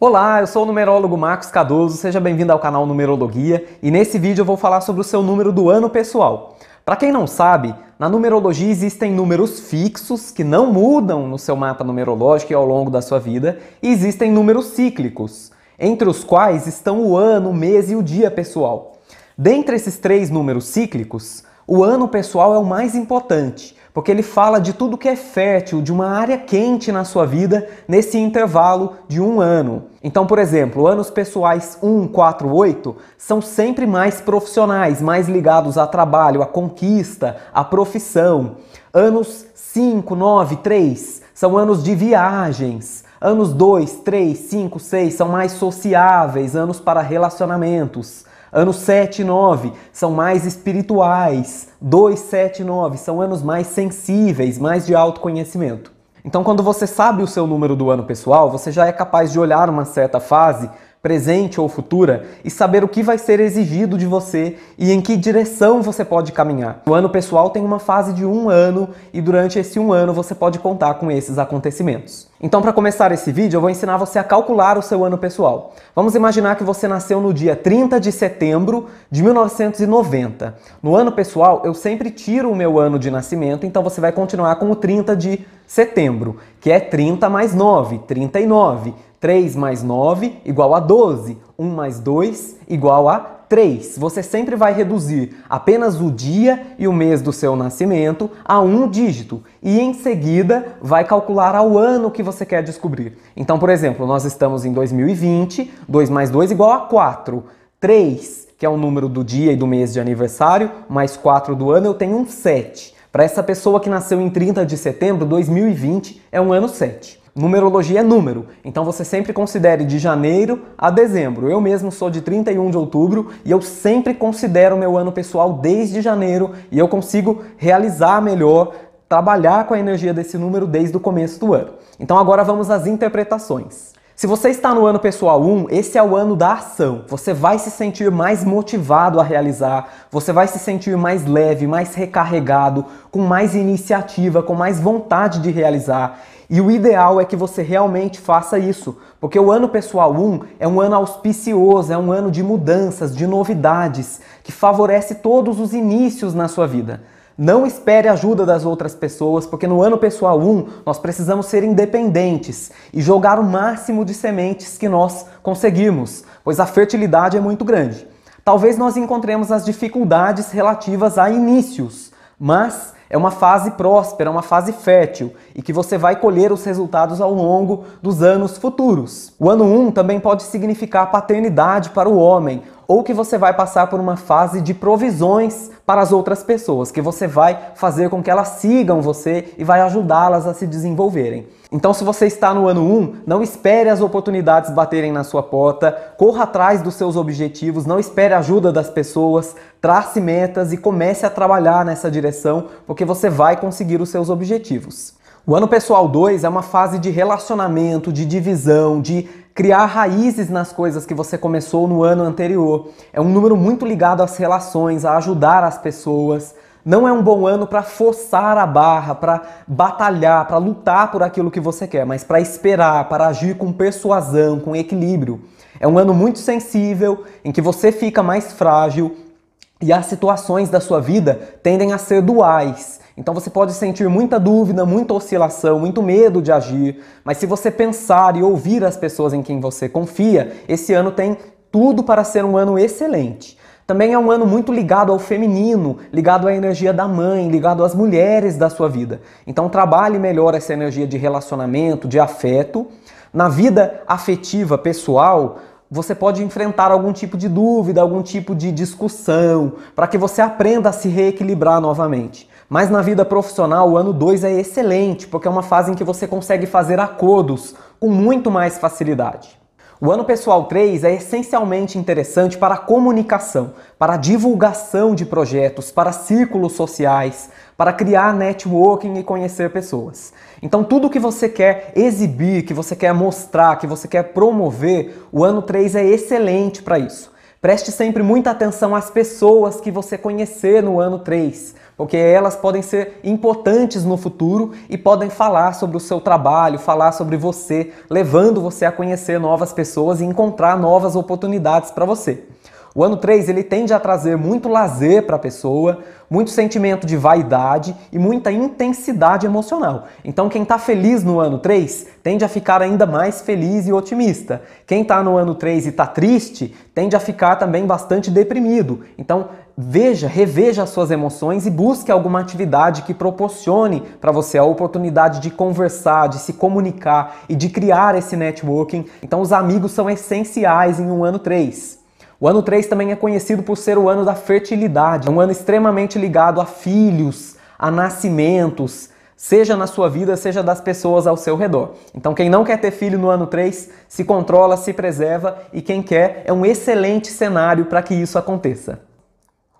Olá, eu sou o numerólogo Marcos Cardoso, seja bem-vindo ao canal Numerologia e nesse vídeo eu vou falar sobre o seu número do ano pessoal. Para quem não sabe, na numerologia existem números fixos que não mudam no seu mapa numerológico e ao longo da sua vida, e existem números cíclicos, entre os quais estão o ano, o mês e o dia pessoal. Dentre esses três números cíclicos, o ano pessoal é o mais importante, porque ele fala de tudo que é fértil, de uma área quente na sua vida nesse intervalo de um ano. Então, por exemplo, anos pessoais 1, 4, 8 são sempre mais profissionais, mais ligados a trabalho, a conquista, a profissão. Anos 5, 9, 3 são anos de viagens. Anos 2, 3, 5, 6 são mais sociáveis, anos para relacionamentos. Anos 7 e 9 são mais espirituais. 2, 7 e 9 são anos mais sensíveis, mais de autoconhecimento. Então, quando você sabe o seu número do ano pessoal, você já é capaz de olhar uma certa fase presente ou futura, e saber o que vai ser exigido de você e em que direção você pode caminhar. O ano pessoal tem uma fase de um ano e durante esse um ano você pode contar com esses acontecimentos. Então, para começar esse vídeo, eu vou ensinar você a calcular o seu ano pessoal. Vamos imaginar que você nasceu no dia 30 de setembro de 1990. No ano pessoal, eu sempre tiro o meu ano de nascimento, então você vai continuar com o 30 de setembro, que é 30 mais 9, 39. 3 mais 9 igual a 12. 1 mais 2 igual a 3. Você sempre vai reduzir apenas o dia e o mês do seu nascimento a um dígito e em seguida vai calcular ao ano que você quer descobrir. Então, por exemplo, nós estamos em 2020, 2 mais 2 igual a 4. 3, que é o número do dia e do mês de aniversário, mais 4 do ano, eu tenho um 7. Para essa pessoa que nasceu em 30 de setembro, 2020 é um ano 7. Numerologia é número, então você sempre considere de janeiro a dezembro. Eu mesmo sou de 31 de outubro e eu sempre considero meu ano pessoal desde janeiro e eu consigo realizar melhor, trabalhar com a energia desse número desde o começo do ano. Então agora vamos às interpretações. Se você está no ano pessoal 1, esse é o ano da ação. Você vai se sentir mais motivado a realizar, você vai se sentir mais leve, mais recarregado, com mais iniciativa, com mais vontade de realizar. E o ideal é que você realmente faça isso, porque o ano pessoal 1 é um ano auspicioso, é um ano de mudanças, de novidades, que favorece todos os inícios na sua vida. Não espere ajuda das outras pessoas, porque no ano pessoal 1 nós precisamos ser independentes e jogar o máximo de sementes que nós conseguimos, pois a fertilidade é muito grande. Talvez nós encontremos as dificuldades relativas a inícios, mas é uma fase próspera, uma fase fértil e que você vai colher os resultados ao longo dos anos futuros. O ano 1 também pode significar paternidade para o homem, ou que você vai passar por uma fase de provisões para as outras pessoas, que você vai fazer com que elas sigam você e vai ajudá-las a se desenvolverem. Então, se você está no ano 1, não espere as oportunidades baterem na sua porta, corra atrás dos seus objetivos, não espere a ajuda das pessoas, trace metas e comece a trabalhar nessa direção, porque você vai conseguir os seus objetivos. O ano pessoal 2 é uma fase de relacionamento, de divisão, de criar raízes nas coisas que você começou no ano anterior. É um número muito ligado às relações, a ajudar as pessoas. Não é um bom ano para forçar a barra, para batalhar, para lutar por aquilo que você quer, mas para esperar, para agir com persuasão, com equilíbrio. É um ano muito sensível, em que você fica mais frágil e as situações da sua vida tendem a ser duais. Então você pode sentir muita dúvida, muita oscilação, muito medo de agir, mas se você pensar e ouvir as pessoas em quem você confia, esse ano tem tudo para ser um ano excelente. Também é um ano muito ligado ao feminino, ligado à energia da mãe, ligado às mulheres da sua vida. Então trabalhe melhor essa energia de relacionamento, de afeto. Na vida afetiva pessoal, você pode enfrentar algum tipo de dúvida, algum tipo de discussão, para que você aprenda a se reequilibrar novamente. Mas na vida profissional, o ano 2 é excelente, porque é uma fase em que você consegue fazer acordos com muito mais facilidade. O ano pessoal 3 é essencialmente interessante para a comunicação, para a divulgação de projetos, para círculos sociais, para criar networking e conhecer pessoas. Então, tudo que você quer exibir, que você quer mostrar, que você quer promover, o ano 3 é excelente para isso. Preste sempre muita atenção às pessoas que você conhecer no ano 3, porque elas podem ser importantes no futuro e podem falar sobre o seu trabalho, falar sobre você, levando você a conhecer novas pessoas e encontrar novas oportunidades para você. O ano 3 ele tende a trazer muito lazer para a pessoa, muito sentimento de vaidade e muita intensidade emocional. Então, quem está feliz no ano 3 tende a ficar ainda mais feliz e otimista. Quem está no ano 3 e está triste tende a ficar também bastante deprimido. Então, veja, reveja as suas emoções e busque alguma atividade que proporcione para você a oportunidade de conversar, de se comunicar e de criar esse networking. Então, os amigos são essenciais em um ano 3. O ano 3 também é conhecido por ser o ano da fertilidade, é um ano extremamente ligado a filhos, a nascimentos, seja na sua vida, seja das pessoas ao seu redor. Então, quem não quer ter filho no ano 3, se controla, se preserva e quem quer é um excelente cenário para que isso aconteça.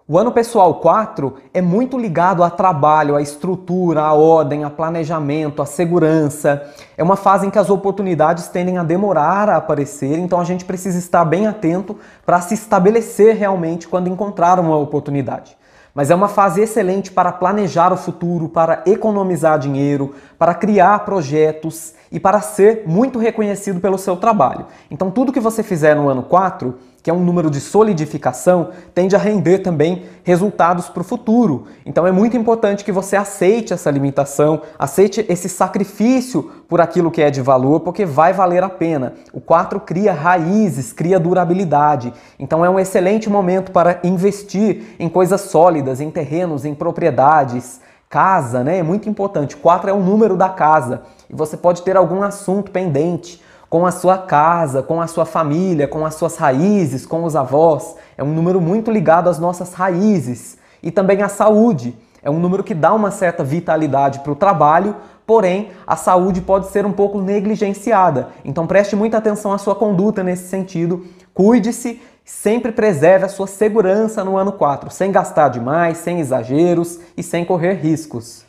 O ano pessoal 4 é muito ligado a trabalho, a estrutura, a ordem, a planejamento, a segurança. É uma fase em que as oportunidades tendem a demorar a aparecer, então a gente precisa estar bem atento para se estabelecer realmente quando encontrar uma oportunidade. Mas é uma fase excelente para planejar o futuro, para economizar dinheiro, para criar projetos e para ser muito reconhecido pelo seu trabalho. Então, tudo que você fizer no ano 4 que é um número de solidificação, tende a render também resultados para o futuro. Então é muito importante que você aceite essa limitação, aceite esse sacrifício por aquilo que é de valor, porque vai valer a pena. O 4 cria raízes, cria durabilidade. Então é um excelente momento para investir em coisas sólidas, em terrenos, em propriedades. Casa, né? É muito importante. 4 é o número da casa. E você pode ter algum assunto pendente com a sua casa, com a sua família, com as suas raízes, com os avós. É um número muito ligado às nossas raízes e também à saúde. É um número que dá uma certa vitalidade para o trabalho, porém a saúde pode ser um pouco negligenciada. Então preste muita atenção à sua conduta nesse sentido. Cuide-se, sempre preserve a sua segurança no ano 4, sem gastar demais, sem exageros e sem correr riscos.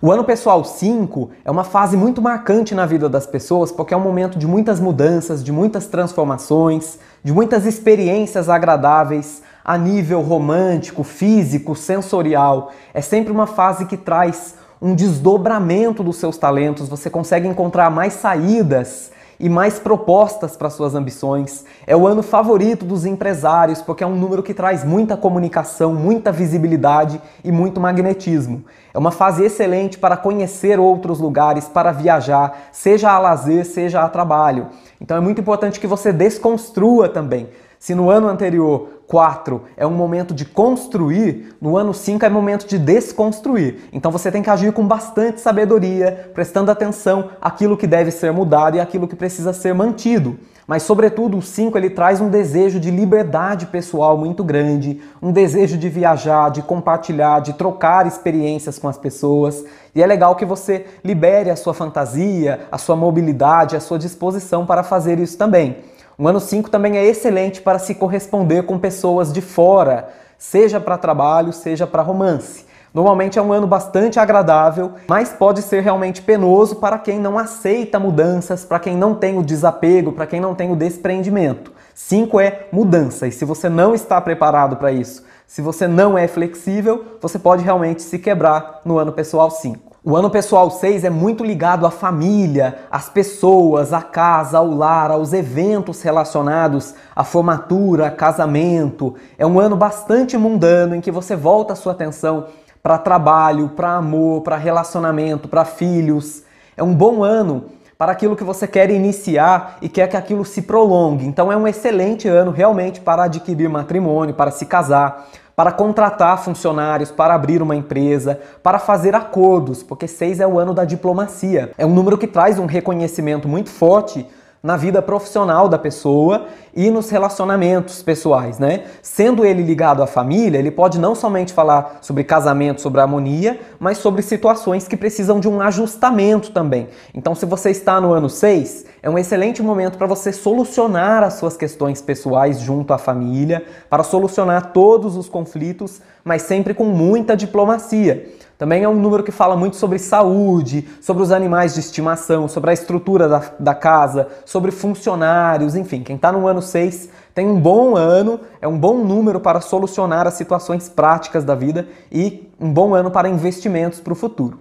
O ano pessoal 5 é uma fase muito marcante na vida das pessoas porque é um momento de muitas mudanças, de muitas transformações, de muitas experiências agradáveis a nível romântico, físico, sensorial. É sempre uma fase que traz um desdobramento dos seus talentos, você consegue encontrar mais saídas e mais propostas para suas ambições. É o ano favorito dos empresários, porque é um número que traz muita comunicação, muita visibilidade e muito magnetismo. É uma fase excelente para conhecer outros lugares, para viajar, seja a lazer, seja a trabalho. Então é muito importante que você desconstrua também. Se no ano anterior 4 é um momento de construir, no ano 5 é momento de desconstruir. Então você tem que agir com bastante sabedoria, prestando atenção àquilo que deve ser mudado e àquilo que precisa ser mantido. Mas, sobretudo, o 5 ele traz um desejo de liberdade pessoal muito grande, um desejo de viajar, de compartilhar, de trocar experiências com as pessoas. E é legal que você libere a sua fantasia, a sua mobilidade, a sua disposição para fazer isso também. O ano 5 também é excelente para se corresponder com pessoas de fora, seja para trabalho, seja para romance. Normalmente é um ano bastante agradável, mas pode ser realmente penoso para quem não aceita mudanças, para quem não tem o desapego, para quem não tem o desprendimento. 5 é mudança, e se você não está preparado para isso, se você não é flexível, você pode realmente se quebrar no ano pessoal 5. O ano pessoal 6 é muito ligado à família, às pessoas, à casa, ao lar, aos eventos relacionados à formatura, casamento. É um ano bastante mundano em que você volta a sua atenção para trabalho, para amor, para relacionamento, para filhos. É um bom ano para aquilo que você quer iniciar e quer que aquilo se prolongue. Então é um excelente ano realmente para adquirir matrimônio, para se casar para contratar funcionários, para abrir uma empresa, para fazer acordos, porque seis é o ano da diplomacia. É um número que traz um reconhecimento muito forte na vida profissional da pessoa e nos relacionamentos pessoais, né? Sendo ele ligado à família, ele pode não somente falar sobre casamento, sobre harmonia, mas sobre situações que precisam de um ajustamento também. Então, se você está no ano 6, é um excelente momento para você solucionar as suas questões pessoais junto à família, para solucionar todos os conflitos, mas sempre com muita diplomacia. Também é um número que fala muito sobre saúde, sobre os animais de estimação, sobre a estrutura da, da casa, sobre funcionários, enfim. Quem está no ano 6 tem um bom ano, é um bom número para solucionar as situações práticas da vida e um bom ano para investimentos para o futuro.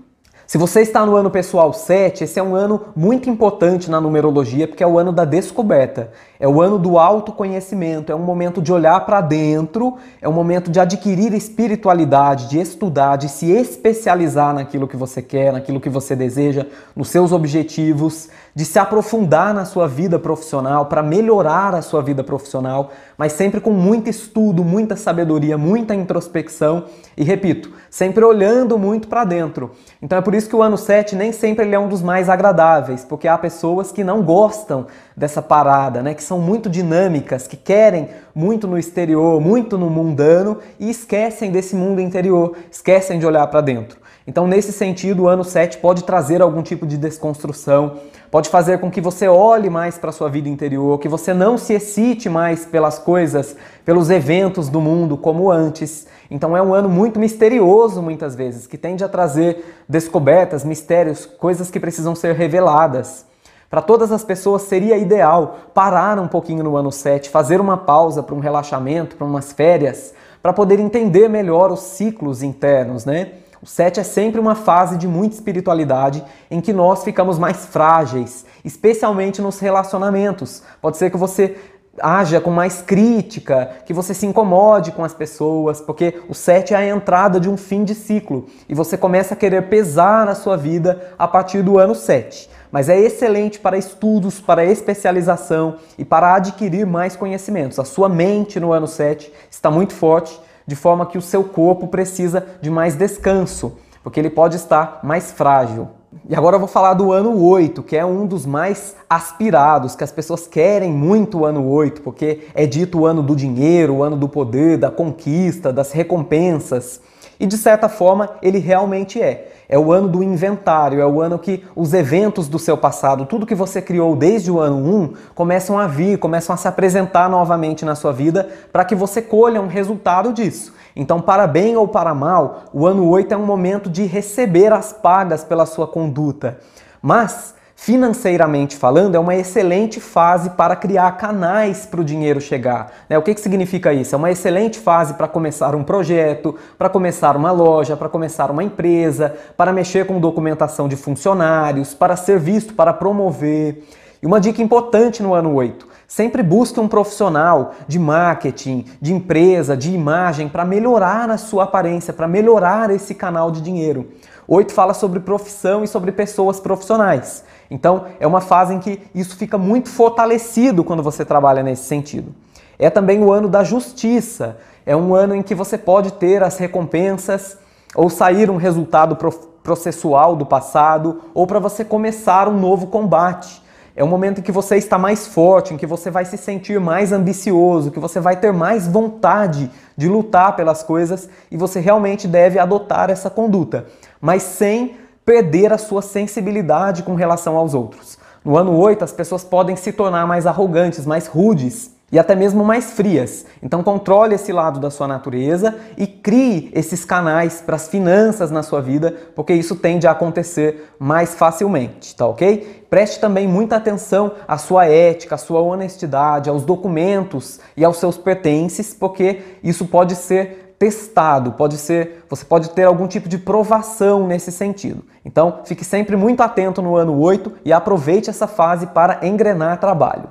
Se você está no ano pessoal 7, esse é um ano muito importante na numerologia, porque é o ano da descoberta, é o ano do autoconhecimento, é um momento de olhar para dentro, é um momento de adquirir espiritualidade, de estudar, de se especializar naquilo que você quer, naquilo que você deseja, nos seus objetivos, de se aprofundar na sua vida profissional, para melhorar a sua vida profissional, mas sempre com muito estudo, muita sabedoria, muita introspecção e, repito, sempre olhando muito para dentro. Então é por isso que o ano 7 nem sempre ele é um dos mais agradáveis, porque há pessoas que não gostam dessa parada, né, que são muito dinâmicas, que querem muito no exterior, muito no mundano e esquecem desse mundo interior, esquecem de olhar para dentro. Então, nesse sentido, o ano 7 pode trazer algum tipo de desconstrução, pode fazer com que você olhe mais para a sua vida interior, que você não se excite mais pelas coisas, pelos eventos do mundo como antes. Então, é um ano muito misterioso, muitas vezes, que tende a trazer descobertas, mistérios, coisas que precisam ser reveladas. Para todas as pessoas seria ideal parar um pouquinho no ano 7, fazer uma pausa para um relaxamento, para umas férias, para poder entender melhor os ciclos internos, né? O 7 é sempre uma fase de muita espiritualidade em que nós ficamos mais frágeis, especialmente nos relacionamentos. Pode ser que você haja com mais crítica, que você se incomode com as pessoas, porque o 7 é a entrada de um fim de ciclo e você começa a querer pesar na sua vida a partir do ano 7. Mas é excelente para estudos, para especialização e para adquirir mais conhecimentos. A sua mente no ano 7 está muito forte de forma que o seu corpo precisa de mais descanso, porque ele pode estar mais frágil. E agora eu vou falar do ano 8, que é um dos mais aspirados, que as pessoas querem muito o ano 8, porque é dito o ano do dinheiro, o ano do poder, da conquista, das recompensas. E de certa forma, ele realmente é. É o ano do inventário, é o ano que os eventos do seu passado, tudo que você criou desde o ano 1, começam a vir, começam a se apresentar novamente na sua vida para que você colha um resultado disso. Então, para bem ou para mal, o ano 8 é um momento de receber as pagas pela sua conduta. Mas financeiramente falando, é uma excelente fase para criar canais para o dinheiro chegar. Né? O que, que significa isso? É uma excelente fase para começar um projeto, para começar uma loja, para começar uma empresa, para mexer com documentação de funcionários, para ser visto, para promover. E uma dica importante no ano 8: sempre busque um profissional de marketing, de empresa, de imagem para melhorar a sua aparência, para melhorar esse canal de dinheiro. 8 fala sobre profissão e sobre pessoas profissionais. Então, é uma fase em que isso fica muito fortalecido quando você trabalha nesse sentido. É também o ano da justiça. É um ano em que você pode ter as recompensas ou sair um resultado processual do passado ou para você começar um novo combate. É um momento em que você está mais forte, em que você vai se sentir mais ambicioso, que você vai ter mais vontade de lutar pelas coisas e você realmente deve adotar essa conduta, mas sem perder a sua sensibilidade com relação aos outros. No ano 8, as pessoas podem se tornar mais arrogantes, mais rudes e até mesmo mais frias. Então controle esse lado da sua natureza e crie esses canais para as finanças na sua vida, porque isso tende a acontecer mais facilmente, tá ok? Preste também muita atenção à sua ética, à sua honestidade, aos documentos e aos seus pertences, porque isso pode ser testado, pode ser, você pode ter algum tipo de provação nesse sentido. Então, fique sempre muito atento no ano 8 e aproveite essa fase para engrenar trabalho.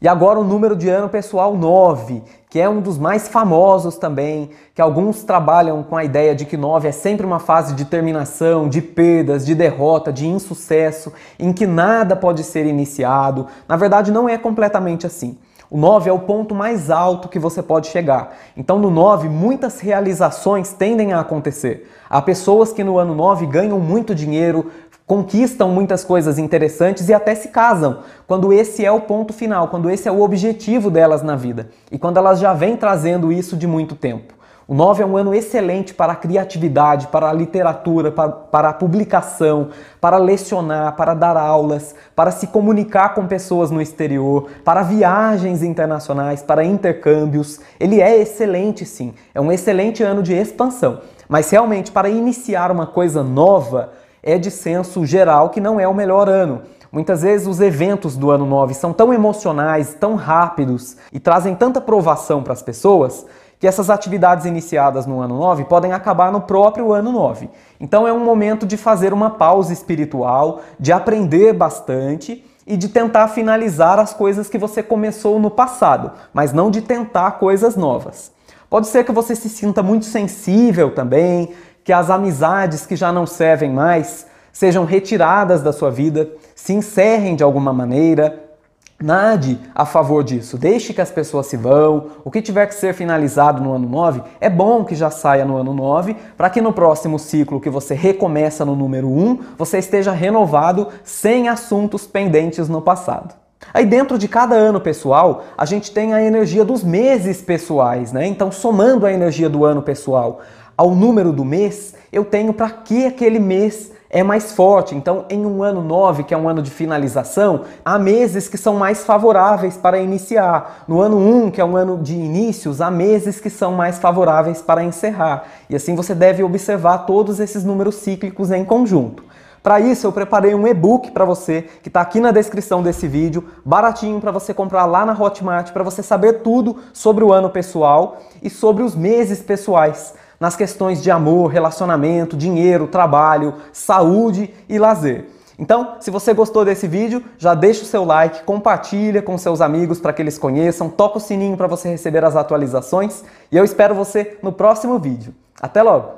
E agora o número de ano pessoal 9, que é um dos mais famosos também, que alguns trabalham com a ideia de que 9 é sempre uma fase de terminação, de perdas, de derrota, de insucesso, em que nada pode ser iniciado. Na verdade, não é completamente assim. O 9 é o ponto mais alto que você pode chegar. Então, no 9, muitas realizações tendem a acontecer. Há pessoas que no ano 9 ganham muito dinheiro, conquistam muitas coisas interessantes e até se casam, quando esse é o ponto final, quando esse é o objetivo delas na vida e quando elas já vêm trazendo isso de muito tempo. O 9 é um ano excelente para a criatividade, para a literatura, para, para, a publicação, para lecionar, para dar aulas, para se comunicar com pessoas no exterior, para viagens internacionais, para intercâmbios. Ele é excelente, sim. É um excelente ano de expansão. Mas realmente, para iniciar uma coisa nova, é de senso geral que não é o melhor ano. Muitas vezes os eventos do ano 9 são tão emocionais, tão rápidos e trazem tanta provação para as pessoas que essas atividades iniciadas no ano 9 podem acabar no próprio ano 9. Então é um momento de fazer uma pausa espiritual, de aprender bastante e de tentar finalizar as coisas que você começou no passado, mas não de tentar coisas novas. Pode ser que você se sinta muito sensível também, que as amizades que já não servem mais sejam retiradas da sua vida, se encerrem de alguma maneira, Nade a favor disso, deixe que as pessoas se vão. O que tiver que ser finalizado no ano 9, é bom que já saia no ano 9, para que no próximo ciclo que você recomeça no número 1, você esteja renovado sem assuntos pendentes no passado. Aí dentro de cada ano pessoal, a gente tem a energia dos meses pessoais, né? Então, somando a energia do ano pessoal ao número do mês, eu tenho para que aquele mês é mais forte. Então, em um ano 9, que é um ano de finalização, há meses que são mais favoráveis para iniciar. No ano 1, que é um ano de inícios, há meses que são mais favoráveis para encerrar. E assim você deve observar todos esses números cíclicos em conjunto. Para isso, eu preparei um e-book para você que está aqui na descrição desse vídeo, baratinho para você comprar lá na Hotmart, para você saber tudo sobre o ano pessoal e sobre os meses pessoais nas questões de amor, relacionamento, dinheiro, trabalho, saúde e lazer. Então, se você gostou desse vídeo, já deixa o seu like, compartilha com seus amigos para que eles conheçam, toca o sininho para você receber as atualizações e eu espero você no próximo vídeo. Até logo!